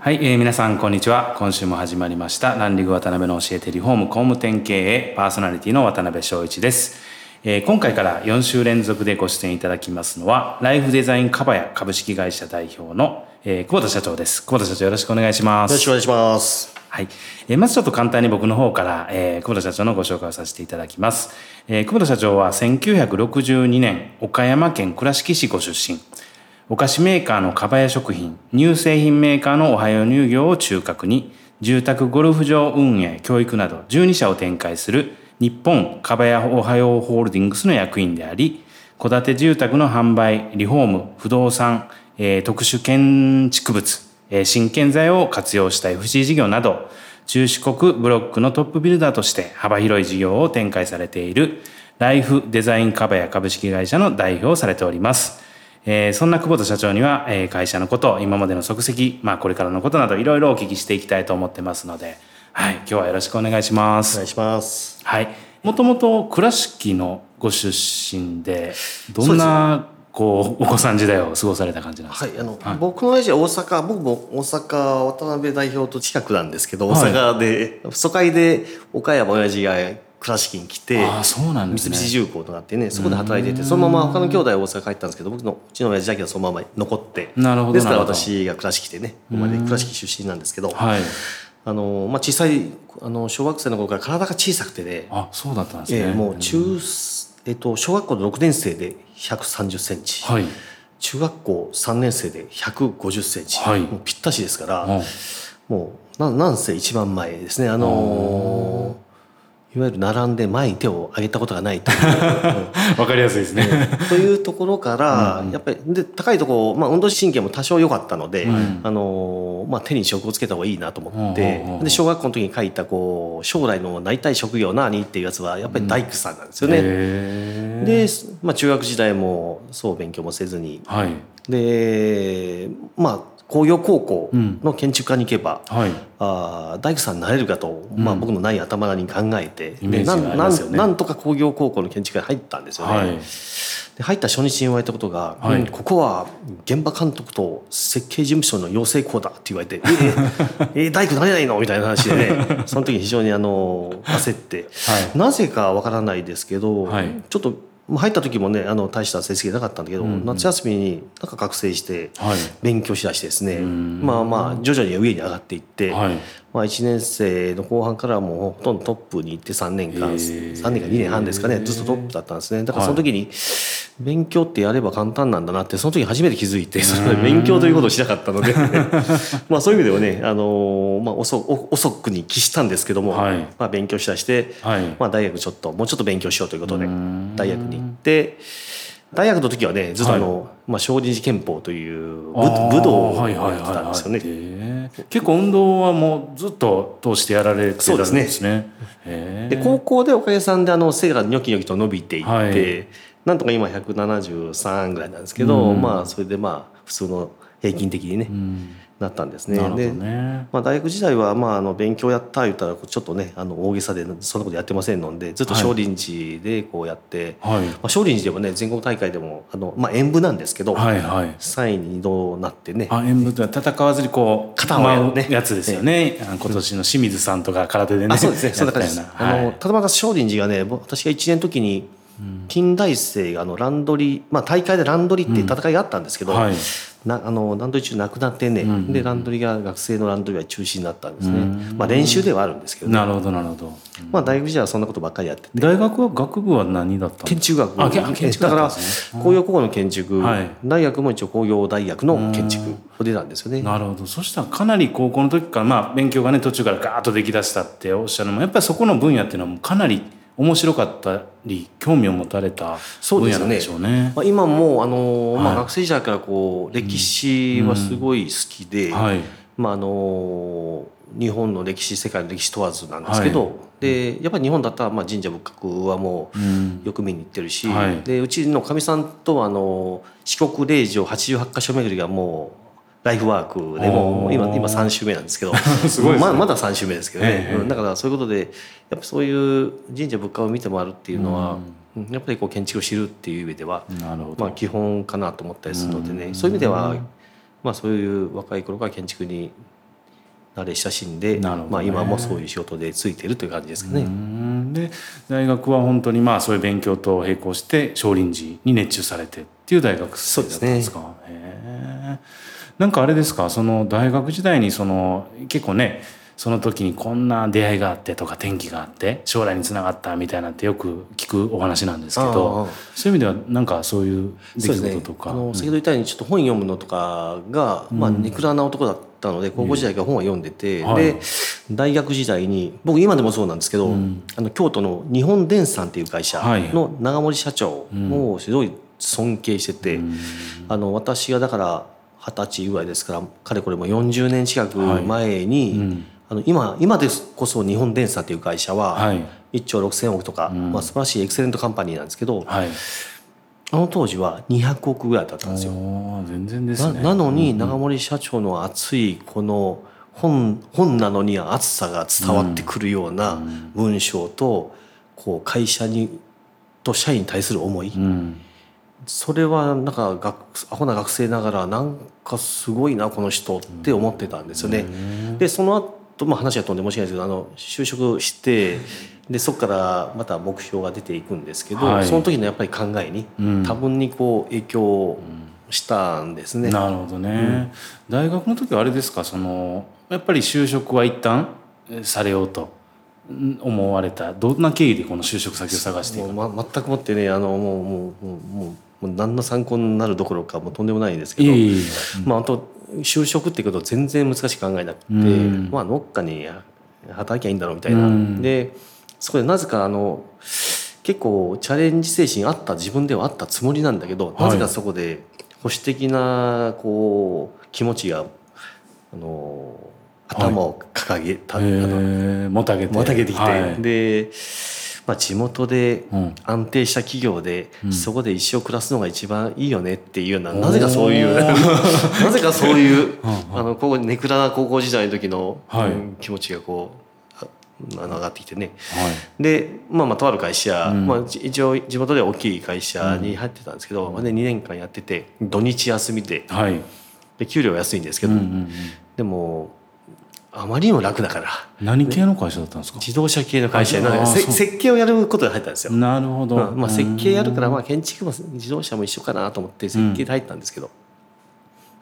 はい、えー、皆さんこんにちは今週も始まりましたランリグ渡辺の教えてリフォーム工務店経営パーソナリティの渡辺翔一ですえー、今回から4週連続でご出演いただきますのはライフデザインカバヤ株式会社代表の、えー、久保田社長です久保田社長よろしくお願いしますよろしくお願いしますはい。えー、まずちょっと簡単に僕の方から、えー、久保田社長のご紹介をさせていただきます。えー、久保田社長は1962年、岡山県倉敷市ご出身。お菓子メーカーのかばや食品、乳製品メーカーのおはよう乳業を中核に、住宅ゴルフ場運営、教育など12社を展開する日本かばやおはようホールディングスの役員であり、戸建て住宅の販売、リフォーム、不動産、えー、特殊建築物、えー、新建材を活用した FC 事業など、中四国ブロックのトップビルダーとして幅広い事業を展開されているライフデザインカバヤ株式会社の代表をされております。えー、そんな久保田社長には、えー、会社のこと、今までの足跡、まあこれからのことなどいろいろお聞きしていきたいと思ってますので、はい、今日はよろしくお願いします。お願いします。はい。もともと倉敷のご出身で、どんな、こう、お子さん時代を過ごされた感じなんですか？はい、あの、はい、僕の親父は大阪、僕も大阪渡辺代表と近くなんですけど、大阪で、はい、疎開で岡山親父が倉敷に来てあそうなんです、ね、三菱重工となってねそこで働いててそのまま他の兄弟は大阪帰ったんですけど僕のうちの親父だけはそのまま残ってなるほどですから私が倉敷でね生まれ倉敷出身なんですけど、はい、あのまあ、小さいあの小学生の頃から体が小さくてねあそうだったんですね、えー、もう中、えっと、小学校の6年生で130センチ、はい、中学校3年生で150センチ、はい、もうぴったしですから、もうななんせ一番前ですね。あのーいわゆる並んで前に手を挙げたことがないと わかりやすいですね。というところから、やっぱりで高いところ、まあ、運動神経も多少良かったので、うん、あのまあ、手に職をつけた方がいいなと思って、で小学校の時に書いたこう将来のなりたい職業何っていうやつはやっぱり大工さんなんですよね。うん、で、まあ、中学時代もそう勉強もせずに、はい、でまあ工業高校の建築家に行けば、うんはい、あ大工さんになれるかと、まあ、僕のない頭に考えて、うん、でなん、ね、なんとか工業高校の建築家に入ったんですよね。はい、で入った初日に言われたことが、はい、うん、ここは現場監督と設計事務所の養成校だって言われて「えー、えー、大工なれないの?」みたいな話でね その時非常にあの焦って、なぜかわからないですけど、ちょっと入った時もねあの大した成績なかったんだけど、うん、夏休みになんか覚醒して勉強しだしてですね、はい、まあまあ徐々に上に上がっていって、はい、まあ、1年生の後半からもうほとんどトップに行って3年間、え。ー、3年か2年半ですかねずっとトップだったんですね。だからその時に勉強ってやれば簡単なんだなってその時初めて気づいてそれ勉強ということをしなかったので まあそういう意味ではね、あのまあ、遅遅くに帰したんですけども、はい、まあ、勉強しだして、はい、まあ、大学ちょっともうちょっと勉強しようということで大学に行って。大学の時はねずっとあの、はい、まあ、少林寺拳法という武道をやってたんですよね、結構運動はもうずっと通してやられてたんですね。ですね。で高校でおかげさんであの背がニョキニョキと伸びていって、はい、なんとか今173ぐらいなんですけど、うん、まあそれでまあ普通の平均的にね、うんなったんですね。ね。で、まあ、大学時代はまああの勉強やった言ったらちょっとねあの大げさでそんなことやってませんのでずっと少林寺でこうやって、はい、まあ、少林寺でもね全国大会でもあの、まあ、演舞なんですけど、はいはい、3位に2度なってね。あ演舞って戦わずにこう肩をやる、ね、やつですよね、ね、今年の清水さんとか空手でね。あそうですね。そんな感じです、はい、あのただまだ少林寺がね私が1年の時に近代生があのランドリー、まあ、大会でランドリーって戦いがあったんですけど、うん。はい、なあのランドリー中なくなってね、うん、でランドリーが学生のランドリーは中止になったんですね、まあ、練習ではあるんですけど、ね、なるほどなるほど、まあ、大学時代はそんなことばっかりやってて。大学は学部は何だった建築学あ建築だから工業高校の建築、はい、大学も一応工業大学の建築を出たんですよね。なるほど。そしたらかなり高校の時から、まあ、勉強がね途中からガーッとできだしたっておっしゃるのもやっぱりそこの分野っていうのはかなり面白かったり興味を持たれた分野なんでしょうね。うね。まあ、今もあの、はい、まあ、学生時代からこう歴史はすごい好きで、うん。はい、まああの日本の歴史世界の歴史問わずなんですけど、はい。でやっぱり日本だったらまあ神社仏閣はもうん。うよく見に行ってるし、はい。でうちのかみさんとはあの四国霊場88箇所巡りがもうライフワークでも今今3週目なんですけど すごいですね。ままだ3週目ですけどね、ええうんだからそういうことでやっぱそういう神社仏閣を見て回るっていうのは、うん。やっぱりこう建築を知るっていう意味では、まあ、基本かなと思ったりするのでね、うん。そういう意味では、まあ、そういう若い頃から建築に慣れ親しんで、ね。まあ、今もそういう仕事でついてるという感じですかね。うん。で大学は本当にまあそういう勉強と並行して少林寺に熱中されてっていう大学生だったんですか？へえなんかあれですか？その大学時代にその結構ねその時にこんな出会いがあってとか転機があって将来につながったみたいなってよく聞くお話なんですけあどあそういう意味ではなんかそういう出来事とか。あの先ほど言ったようにちょっと本読むのとかが、まあ、ネクラな男だったので高校時代から本は読んでて、はい。で大学時代に僕今でもそうなんですけど、あの京都の日本電産っていう会社はい。の長森社長をすごい尊敬してて、あの私がだから二十歳ぐらいですからかれこれも40年近く前に、うん。あの今今でこそ日本電産っていう会社ははい。1兆6,000億とか、まあ、素晴らしいエクセレントカンパニーなんですけど、はい。あの当時は200億ぐらいだったんですよ。全然ですなね。なのに長森社長の熱いこの本本なのに熱さが伝わってくるような文章とこう会社にと社員に対する思いうんそれはなんか学アホな学生ながらなんかすごいなこの人って思ってたんですよね。でその後、まあ話が飛んで申し訳ないですけどあの就職してでそこからまた目標が出ていくんですけど、はい。その時のやっぱり考えにうん。多分にこう影響したんですね。なるほどね、大学の時はあれですか？そのやっぱり就職は一旦えされようとん思われた。どんな経緯でこの就職先を探していくもう、ま、全くもってねあのもうもうもうもうもう何の参考になるどころかもうとんでもないんですけど、まあ本当就職っていうことを全然難しく考えなくて、うん。まあどっかに働きゃいいんだろうみたいな、うん。でそこでなぜかあの結構チャレンジ精神あった自分ではあったつもりなんだけど、はい。なぜかそこで保守的なこう気持ちがあの頭を掲げた、えー。もたげて。もたげてきて、はい。で、まあ、地元でうん。安定した企業で、うん。そこで一生暮らすのが一番いいよねっていうようななぜかそういう なぜかそういううんあのこうネクラな高校時代の時の、気持ちがこう上がってきてね。はい。でまあまあとある会社、うん。まあ、じ一応地元では大きい会社に入ってたんですけど、で2年間やってて土日休みで。はい。で給料は安いんですけど、うんうんうん。でもあまりにも楽だから。何系の会社だったんですか？自動車系の会社にああせそう。設計をやることで入ったんですよ。なるほど、まあまあ、設計やるからうんまあ建築も自動車も一緒かなと思って設計で入ったんですけど、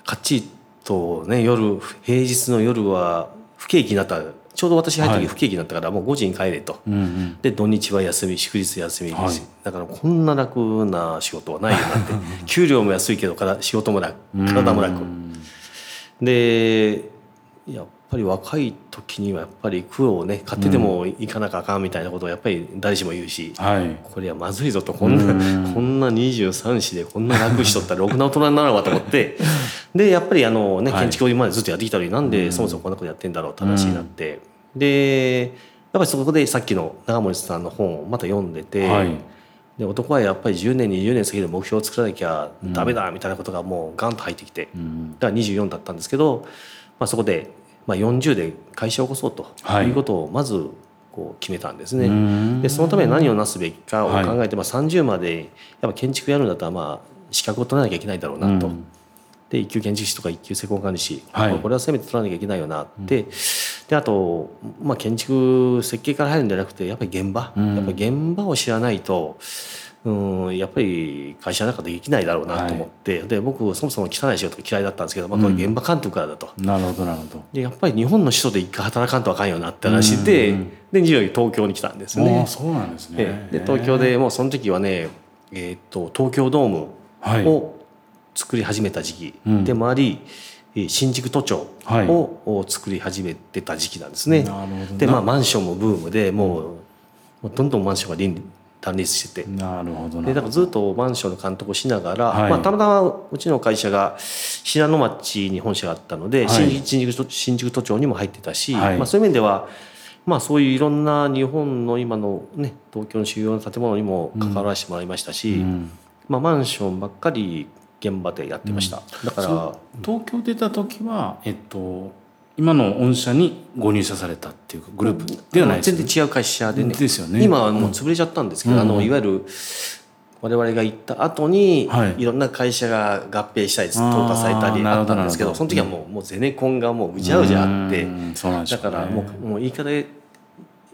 かっちりとね夜平日の夜は不景気になった。ちょうど私入ったはい。時不景気になったからもう5時に帰れと。うんうん。で土日は休み祝日休み。だからこんな楽な仕事はないよなって。給料も安いけどから仕事も楽。体も楽。うんでやっぱり若い時にはやっぱり苦労をね買ってでも行かなきゃあかんみたいなことをやっぱり誰しも言うし、はい。これはまずいぞとこんな こんな23歳でこんな楽しとったら ろくな大人にならんわと思って。でやっぱりあの、ね、はい。建築を今までずっとやってきたのになんでそもそもこんなことやってんだろうって話になって、でやっぱりそこでさっきの長森さんの本をまた読んでて。はい。で男はやっぱり10年20年先で目標を作らなきゃダメだみたいなことがもうガンと入ってきて、うん。だから24だったんですけど、まあ、そこで、まあ、40で会社を起こそうとはい。いうことをまずこう決めたんですね。うん。でそのために何をなすべきかをはい。考えて、まあ、30までやっぱ建築やるんだったらまあ資格を取らなきゃいけないだろうなと。うん。で一級建築士とか一級施工管理士、はい。まあこれはせめて取らなきゃいけないよな。って、であと、まあ、建築設計から入るんじゃなくてやっぱり現場、うん。やっぱり現場を知らないとうんやっぱり会社なんかできないだろうなと思って、で僕そもそも汚い仕事が嫌いだったんですけど、まあ、これ現場監督からだと。なるほどなるほど。でやっぱり日本の首都で一回働かんとあかんよなって話で、うん。で24に東京に来たんですね。ああ。そうなんですね。ええ。で東京でもうその時はね、えーっと東京ドームはい。を作り始めた時期。うん。でもあり、えー新宿都庁はい。をを作り始めてた時期なんですね。なるほど。でまあマンションもブームでもう,、もうどんどんマンションが林乱立してて。なるほどでだからずっとマンションの監督をしながら、はい。まあ、たまたまうちの会社が信濃町に本社があったので、はい。新宿新宿都新宿都庁にも入ってたし、はい。まあ、そういう面では、まあ、そういういろんな日本の今の、ね、東京の主要な建物にも関わらせてもらいましたし、うん。まあ、マンションばっかり現場でやってました、だから東京出た時はえっと今の御社にご入社されたっていうグループではないですよね。全然違う会社でね。ですよね。今はもう潰れちゃったんですけど、うん。あのいわゆる我々が行った後に、はい。い、ろんな会社が合併したり統あー括されたりあったんですけどその時はもう,、もうゼネコンがもうぐちゃぐちゃあってね。だからもうもう言い方で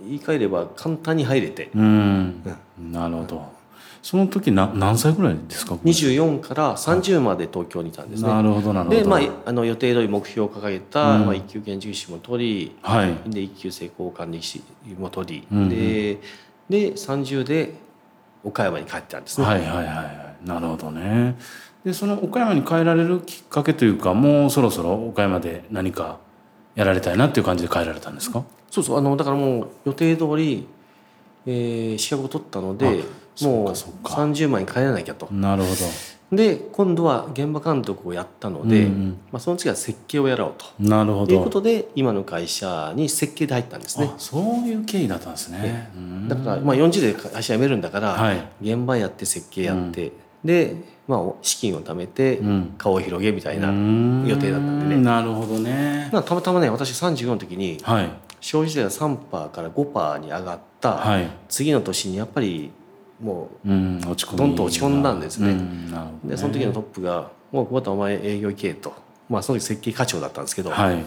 言い換えれば簡単に入れて。うん。なるほどその時な何歳ぐらいですか？24から30まで東京にいたんですね。なるほどなるほど。で、まあ、あの予定通り目標を掲げた、うん。まあ、一級建築士も取り、はい。で一級成功管理士も取り、うん。うんでで30で岡山に帰ったんですね。はいはいはいはい。なるほどね。でその岡山に帰られるきっかけというかもうそろそろ岡山で何かやられたいなっていう感じで帰られたんですか？そうそう。あのだからもう予定通り、えー資格を取ったのでもうかそうか。30万に帰らなきゃと。なるほで今度は現場監督をやったのどで、うんまあ、その次は設計をやろうと。うんなるほど。ということで今の会社に設計で入ったんですね。あ。そういう経緯だったんですね。うん。だから、まあ、40で会社辞めるんだから、はい。現場やって設計やって、で、まあ、資金を貯めてうん。顔を広げみたいな、うん。予定だったんでね。なるほどね。まあたまたまね私35の時にはい。消費税が3%から5%に上がった、はい。次の年にやっぱりもうん落ち込みどんと落ち込んだんですね。うんでその時のトップが「もう久保田お前営業行け」と、まあ、その時設計課長だったんですけど、はい。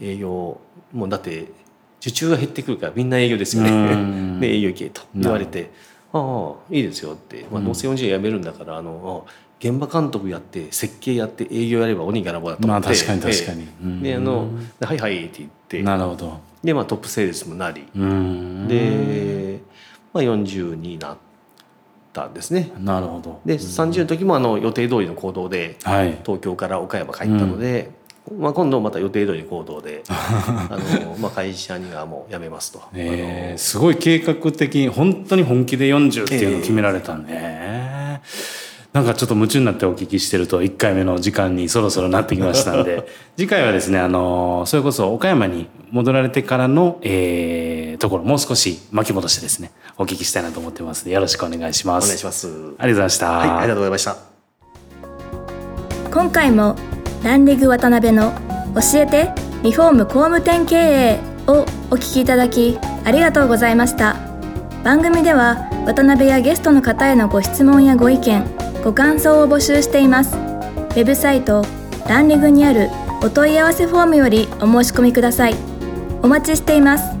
営業もうだって受注が減ってくるからみんな営業ですようねん。で営業行けと言われて「ああいいですよ」って「まあ、どうせ40円辞めるんだからあのあ現場監督やって設計やって営業やれば鬼がらぼだと思って、まあ確かに確かに。であの「はいはい」って言って。なるほど。で、まあ、トップセールスもなり。うん。で、まあ、40になったんですね。なるほど。で30の時もあの予定通りの行動ではい。東京から岡山帰ったので、まあ、今度また予定通りの行動で あの、まあ、会社にはもう辞めますと。えー、すごい計画的に本当に本気で40っていうのを決められたんね、なんかちょっと夢中になってお聞きしてると1回目の時間にそろそろなってきましたんで。次回はですねあのそれこそ岡山に戻られてからの、えーところもう少し巻き戻してですねお聞きしたいなと思ってますのでよろしくお願いします。お願いします。ありがとうございました。はい、ありがとうございました。今回もランリグ渡辺の教えてリフォーム工務店経営をお聞きいただきありがとうございました番組では渡辺やゲストの方へのご質問やご意見ご感想を募集していますウェブサイトランリグにあるお問い合わせフォームよりお申し込みくださいお待ちしています